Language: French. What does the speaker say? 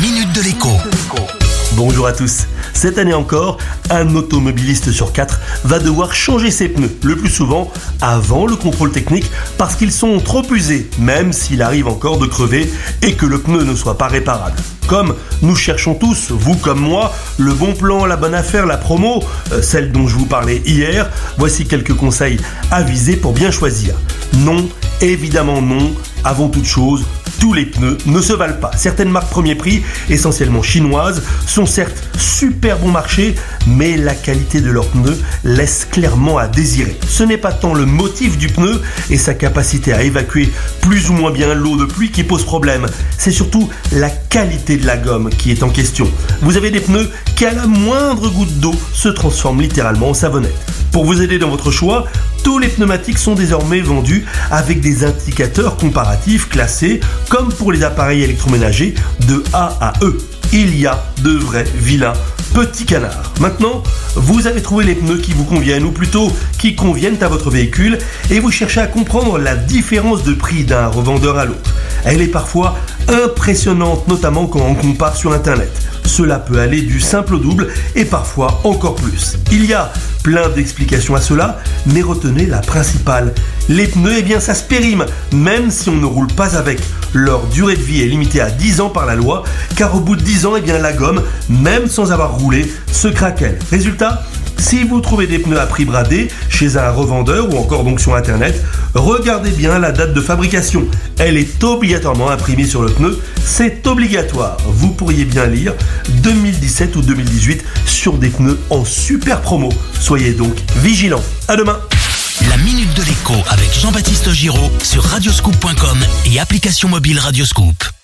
minute de l'écho. Bonjour à tous. Cette année encore, un automobiliste sur quatre va devoir changer ses pneus, le plus souvent avant le contrôle technique, parce qu'ils sont trop usés, même s'il arrive encore de crever et que le pneu ne soit pas réparable. Comme nous cherchons tous, vous comme moi, le bon plan, la bonne affaire, la promo, euh, celle dont je vous parlais hier, voici quelques conseils avisés pour bien choisir. Non, évidemment non, avant toute chose, tous les pneus ne se valent pas. Certaines marques premier prix, essentiellement chinoises, sont certes super bon marché, mais la qualité de leurs pneus laisse clairement à désirer. Ce n'est pas tant le motif du pneu et sa capacité à évacuer plus ou moins bien l'eau de pluie qui pose problème, c'est surtout la qualité de la gomme qui est en question. Vous avez des pneus qui à la moindre goutte d'eau se transforment littéralement en savonnette. Pour vous aider dans votre choix, tous les pneumatiques sont désormais vendus avec des indicateurs comparatifs classés comme pour les appareils électroménagers de A à E. Il y a de vrais vilains petits canards. Maintenant, vous avez trouvé les pneus qui vous conviennent ou plutôt qui conviennent à votre véhicule et vous cherchez à comprendre la différence de prix d'un revendeur à l'autre. Elle est parfois impressionnante, notamment quand on compare sur Internet. Cela peut aller du simple au double et parfois encore plus. Il y a plein d'explications à cela, mais retenez la principale. Les pneus, eh bien ça se périme, même si on ne roule pas avec. Leur durée de vie est limitée à 10 ans par la loi, car au bout de 10 ans, eh bien la gomme, même sans avoir roulé, se craquelle. Résultat, si vous trouvez des pneus à prix bradé chez un revendeur ou encore donc sur internet, regardez bien la date de fabrication. Elle est obligatoirement imprimée sur le pneu, c'est obligatoire. Vous pourriez bien lire 2017 ou 2018 sur des pneus en super promo. Soyez donc vigilants. À demain. La minute de l'écho avec Jean-Baptiste Giraud sur radioscoop.com et application mobile Radioscoop.